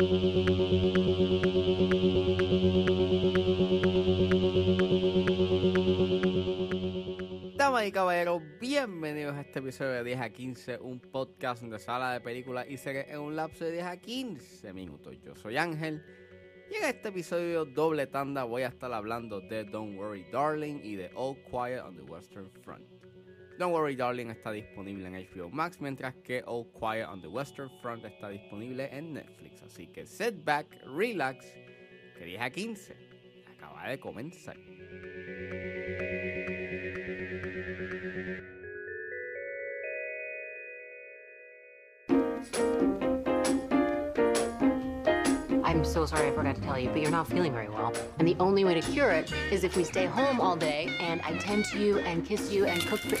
Damas y caballeros, bienvenidos a este episodio de 10 a 15, un podcast donde se habla de películas y series en un lapso de 10 a 15 minutos. Yo soy Ángel y en este episodio doble tanda voy a estar hablando de Don't Worry Darling y de All Quiet on the Western Front. Don't Worry Darling está disponible en HBO Max, mientras que All Quiet on the Western Front está disponible en Netflix. Así que sit back, relax, que 10 a 15 acaba de comenzar. So sorry I forgot to tell you, but you're not feeling very well. And the only way to cure it is if we stay home all day and I tend to you and kiss you and cook for.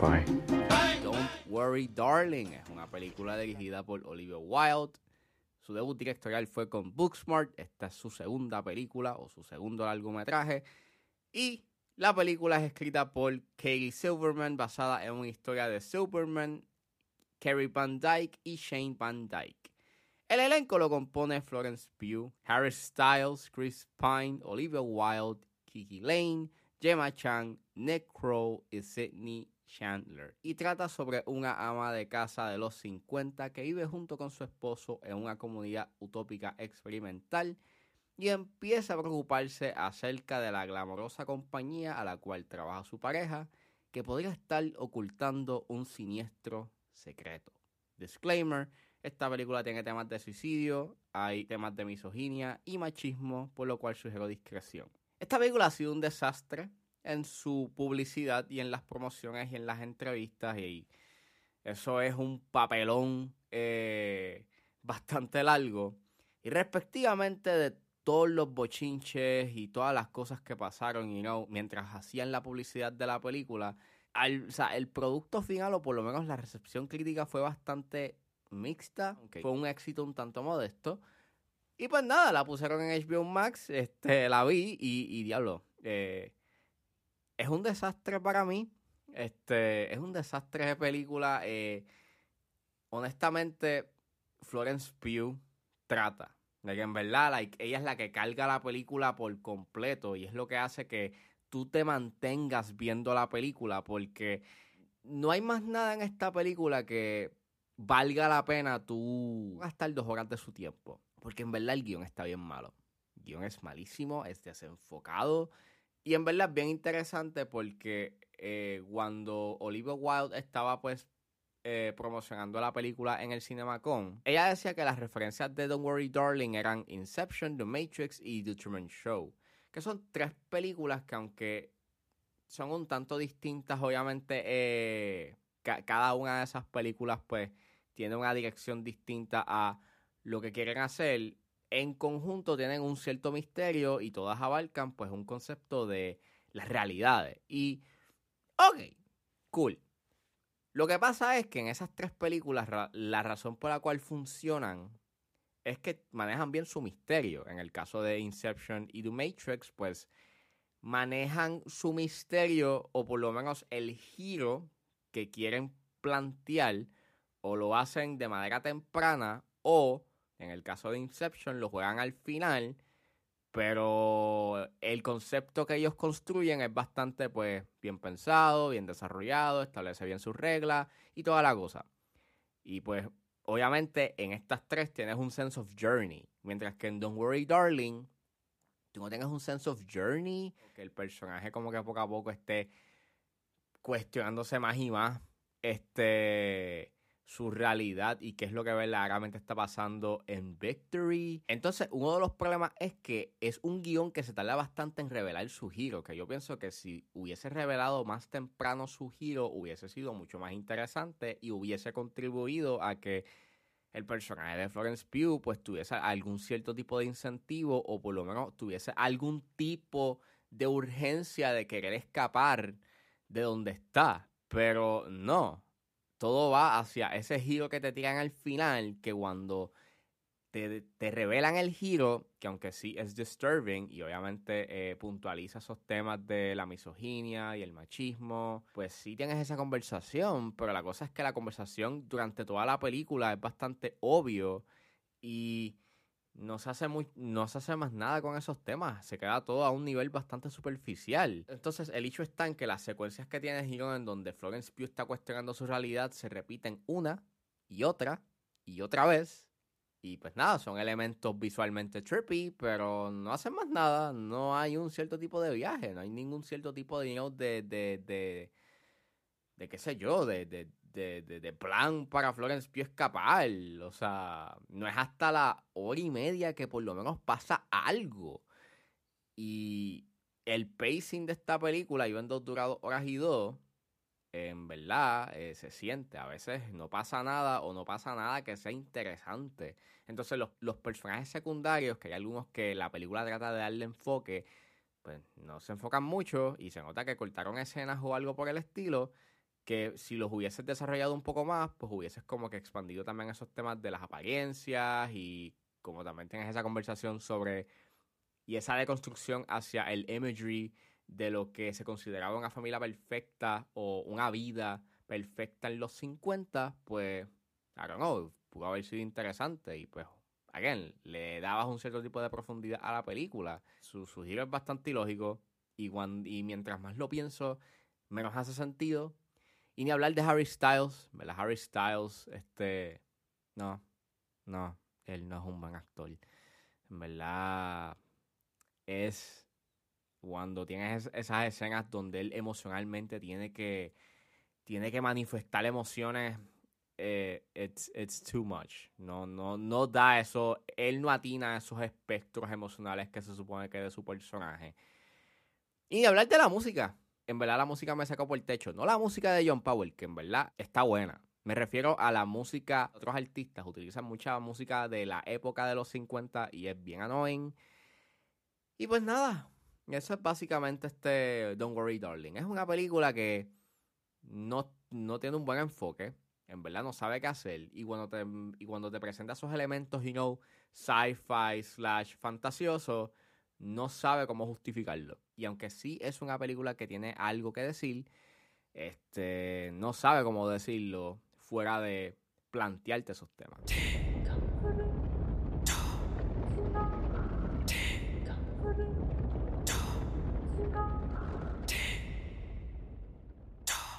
Bye. Don't Worry Darling es una película dirigida por Olivia Wilde. Su debut directorial fue con Booksmart. Esta es su segunda película o su segundo largometraje. Y la película es escrita por Katie Silverman, basada en una historia de Silverman, Kerry Van Dyke y Shane Van Dyke. El elenco lo compone Florence Pugh, Harry Styles, Chris Pine, Olivia Wilde, Kiki Lane, Gemma Chan, Nick Crow y Sidney Chandler. Y trata sobre una ama de casa de los 50 que vive junto con su esposo en una comunidad utópica experimental y empieza a preocuparse acerca de la glamorosa compañía a la cual trabaja su pareja que podría estar ocultando un siniestro secreto. Disclaimer, esta película tiene temas de suicidio, hay temas de misoginia y machismo, por lo cual sugiero discreción. Esta película ha sido un desastre en su publicidad y en las promociones y en las entrevistas y eso es un papelón eh, bastante largo. Y respectivamente de todos los bochinches y todas las cosas que pasaron you know, mientras hacían la publicidad de la película, el producto final o por lo menos la recepción crítica fue bastante mixta. Okay. Fue un éxito un tanto modesto. Y pues nada, la pusieron en HBO Max, este, la vi y, y diablo. Eh, es un desastre para mí. Este, es un desastre de película. Eh, honestamente, Florence Pugh trata. De que en verdad, like, ella es la que carga la película por completo. Y es lo que hace que tú te mantengas viendo la película. Porque no hay más nada en esta película que valga la pena tú gastar dos horas de su tiempo. Porque en verdad el guion está bien malo. El guion es malísimo, es desenfocado. Y en verdad es bien interesante porque eh, cuando Olivia Wilde estaba pues eh, promocionando la película en el CinemaCon, ella decía que las referencias de Don't Worry Darling eran Inception, The Matrix y The Truman Show. Que son tres películas que aunque son un tanto distintas, obviamente eh, ca cada una de esas películas pues tiene una dirección distinta a lo que quieren hacer, en conjunto tienen un cierto misterio y todas abarcan pues un concepto de las realidades. Y, ok, cool. Lo que pasa es que en esas tres películas la razón por la cual funcionan es que manejan bien su misterio. En el caso de Inception y The Matrix, pues manejan su misterio o por lo menos el giro que quieren plantear o lo hacen de manera temprana o, en el caso de Inception, lo juegan al final, pero el concepto que ellos construyen es bastante pues bien pensado, bien desarrollado, establece bien sus reglas y toda la cosa. Y pues obviamente en estas tres tienes un sense of journey, mientras que en Don't Worry Darling tú no tienes un sense of journey, que el personaje como que poco a poco esté cuestionándose más y más este su realidad y qué es lo que verdaderamente está pasando en Victory. Entonces, uno de los problemas es que es un guion que se tarda bastante en revelar su giro, que yo pienso que si hubiese revelado más temprano su giro, hubiese sido mucho más interesante y hubiese contribuido a que el personaje de Florence Pugh pues tuviese algún cierto tipo de incentivo o por lo menos tuviese algún tipo de urgencia de querer escapar de donde está. Pero no, todo va hacia ese giro que te tiran al final, que cuando te, te revelan el giro, que aunque sí es disturbing y obviamente eh, puntualiza esos temas de la misoginia y el machismo, pues sí tienes esa conversación, pero la cosa es que la conversación durante toda la película es bastante obvio Y no se, hace muy, no se hace más nada con esos temas. Se queda todo a un nivel bastante superficial. Entonces, el hecho está en que las secuencias que tiene Hero en donde Florence Pugh está cuestionando su realidad se repiten una y otra y otra vez. Y pues nada, son elementos visualmente trippy, pero no hacen más nada. No hay un cierto tipo de viaje, no hay ningún cierto tipo de, de, de, de, de qué sé yo, de, de, de, plan para Florence Pugh escapar. O sea, no es hasta la hora y media que por lo menos pasa algo. Y el pacing de esta película, yo en dos durados horas y dos, en verdad eh, se siente. A veces no pasa nada o no pasa nada que sea interesante. Entonces los, los, personajes secundarios, que hay algunos que la película trata de darle enfoque, pues no se enfocan mucho y se nota que cortaron escenas o algo por el estilo que si los hubieses desarrollado un poco más, pues hubieses como que expandido también esos temas de las apariencias y como también tienes esa conversación sobre y esa deconstrucción hacia el imagery de lo que se consideraba una familia perfecta o una vida perfecta en los 50, pues, I don't know, pudo haber sido interesante y pues, again, le dabas un cierto tipo de profundidad a la película. Su, su giro es bastante ilógico y, y mientras más lo pienso, menos hace sentido y ni hablar de Harry Styles, ¿verdad? Harry Styles, este, no, no, él no es un buen actor. En verdad, es cuando tienes esas escenas donde él emocionalmente tiene que, tiene que manifestar emociones, eh, it's, it's too much. No, no, no da eso, él no atina esos espectros emocionales que se supone que es de su personaje. Y hablar de la música en verdad la música me sacó por el techo. No la música de John Powell, que en verdad está buena. Me refiero a la música, otros artistas utilizan mucha música de la época de los 50 y es bien annoying. Y pues nada, eso es básicamente este Don't Worry Darling. Es una película que no, no tiene un buen enfoque, en verdad no sabe qué hacer. Y cuando te, y cuando te presenta esos elementos, you know, sci-fi slash fantasioso, no sabe cómo justificarlo. Y aunque sí es una película que tiene algo que decir, este, no sabe cómo decirlo fuera de plantearte esos temas.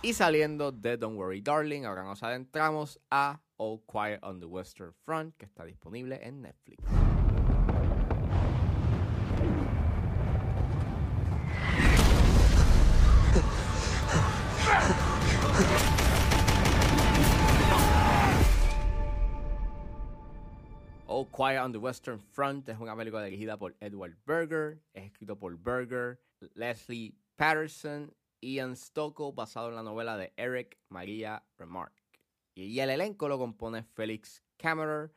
Y saliendo de Don't Worry Darling, ahora nos adentramos a All Quiet on the Western Front, que está disponible en Netflix. All Quiet on the Western Front es una película dirigida por Edward Berger, es escrito por Berger, Leslie Patterson, Ian Stockel, basado en la novela de Eric Maria Remarque. Y el elenco lo compone Felix Kammerer,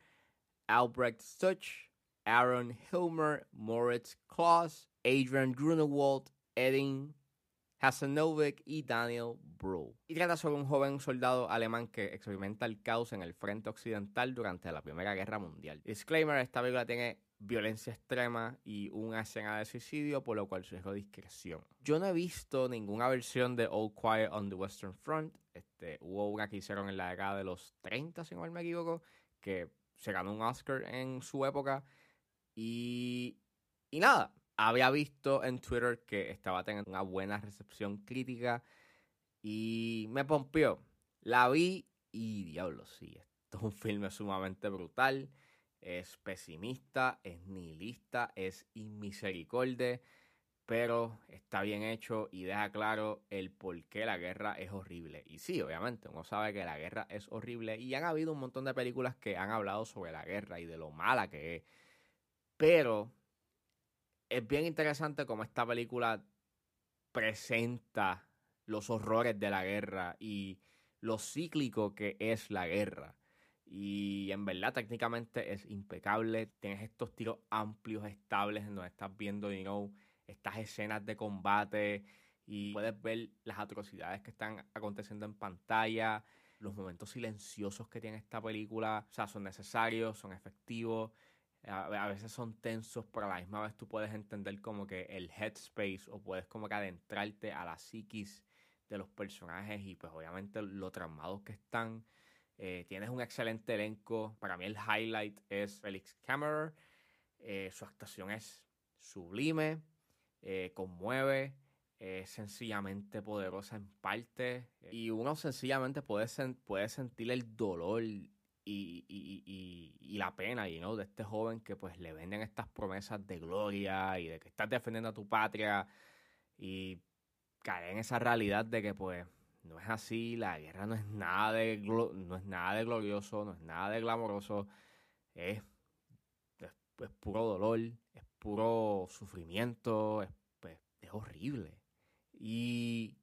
Albrecht Stutch, Aaron Hilmer, Moritz Klaus, Adrian Grunewald, Edding Hasanovic y Daniel Brühl. Y trata sobre un joven soldado alemán que experimenta el caos en el frente occidental durante la Primera Guerra Mundial. Disclaimer, esta película tiene violencia extrema y una escena de suicidio, por lo cual sugiero discreción. Yo no he visto ninguna versión de All Quiet on the Western Front. Este, hubo una que hicieron en la década de los 30, si no me equivoco, que se ganó un Oscar en su época. Y, y nada, había visto en Twitter que estaba teniendo una buena recepción crítica y me pompió. La vi y diablo, sí, esto es un filme sumamente brutal, es pesimista, es nihilista, es inmisericordia, pero está bien hecho y deja claro el por qué la guerra es horrible. Y sí, obviamente, uno sabe que la guerra es horrible y han habido un montón de películas que han hablado sobre la guerra y de lo mala que es. Pero es bien interesante cómo esta película presenta los horrores de la guerra y lo cíclico que es la guerra. Y en verdad técnicamente es impecable. Tienes estos tiros amplios, estables, en donde estás viendo, you estas escenas de combate y puedes ver las atrocidades que están aconteciendo en pantalla, los momentos silenciosos que tiene esta película. O sea, son necesarios, son efectivos a, veces son tensos, pero a la misma vez tú puedes entender como que el headspace o puedes como que adentrarte a la psiquis de los personajes y pues obviamente lo traumados que están. Eh, tienes un excelente elenco. Para mí el highlight es Felix Kammerer. Eh, su actuación es sublime, eh, conmueve, es sencillamente poderosa en parte. Y uno sencillamente puede, puede sentir el dolor y, la pena you know, de este joven que pues le venden estas promesas de gloria y de que estás defendiendo a tu patria y caer en esa realidad de que pues no es así, la guerra no es nada de, no es nada de glorioso, no es nada de glamoroso, es, es, puro dolor, es puro sufrimiento, es, pues, es horrible. Y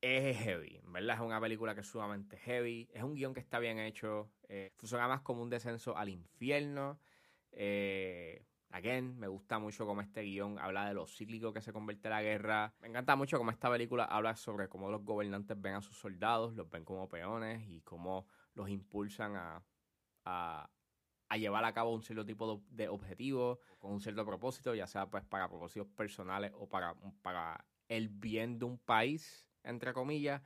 es heavy, verdad es una película que es sumamente heavy, es un guion que está bien hecho, eh, funciona más como un descenso al infierno. Eh, Again, me gusta mucho cómo este guion habla de lo cíclico que se convierte la guerra. Me encanta mucho cómo esta película habla sobre cómo los gobernantes ven a sus soldados, los ven como peones y cómo los impulsan a, a, llevar a cabo un cierto tipo de, objetivo con un cierto propósito, ya sea pues para propósitos personales o para, para el bien de un país, entre comillas.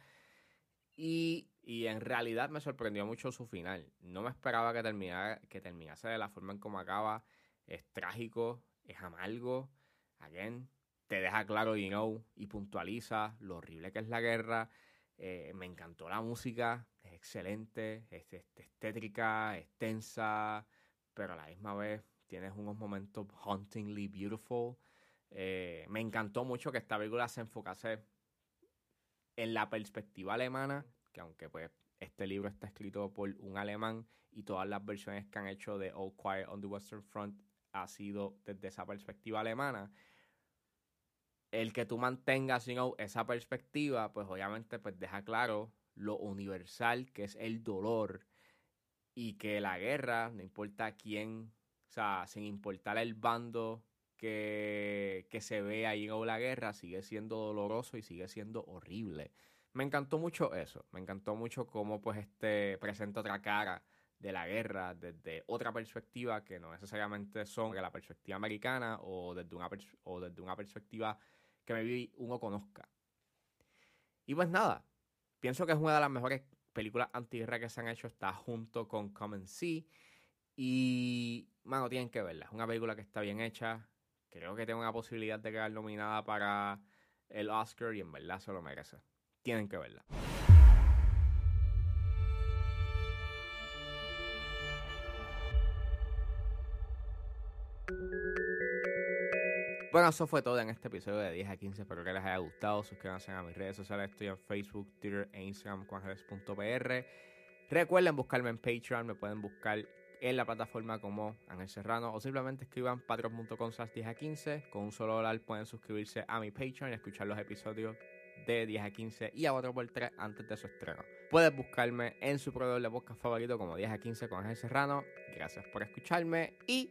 Y, y, en realidad me sorprendió mucho su final. No me esperaba que, terminara, que terminase de la forma en como acaba es trágico, es amargo, again, te deja claro, you know, y puntualiza lo horrible que es la guerra. Eh, me encantó la música, es excelente, es, estétrica, es tensa, pero a la misma vez tienes unos momentos hauntingly beautiful. Eh, me encantó mucho que esta película se enfocase en la perspectiva alemana, que aunque pues este libro está escrito por un alemán y todas las versiones que han hecho de All Quiet on the Western Front ha sido desde esa perspectiva alemana. El que tú mantengas esa perspectiva, pues obviamente pues deja claro lo universal que es el dolor y que la guerra, no importa quién, o sea, sin importar el bando que, que se ve ahí en la guerra, sigue siendo doloroso y sigue siendo horrible. Me encantó mucho eso, me encantó mucho cómo pues este presenta otra cara de la guerra desde otra perspectiva que no necesariamente son de la perspectiva americana o desde una, o desde una perspectiva que me uno conozca. Y pues nada, pienso que es una de las mejores películas antiguerra que se han hecho, está junto con Come Sea. Y, mano, tienen que verla. Es una película que está bien hecha. Creo que tiene una posibilidad de quedar nominada para el Oscar y en verdad se lo merece. Tienen que verla. Bueno, eso fue todo en este episodio de 10 a 15. Espero que les haya gustado. Suscríbanse a mis redes sociales. Estoy en Facebook, Twitter e Instagram, juanjeles.pr. Recuerden buscarme en Patreon. Me pueden buscar en la plataforma como Ángel Serrano o simplemente escriban patreon.com 10 a 15. Con un solo dólar pueden suscribirse a mi Patreon y escuchar los episodios de 10 a 15 y a 4x3 antes de su estreno. Puedes buscarme en su proveedor de podcast favorito como 10 a 15 con Ángel Serrano. Gracias por escucharme y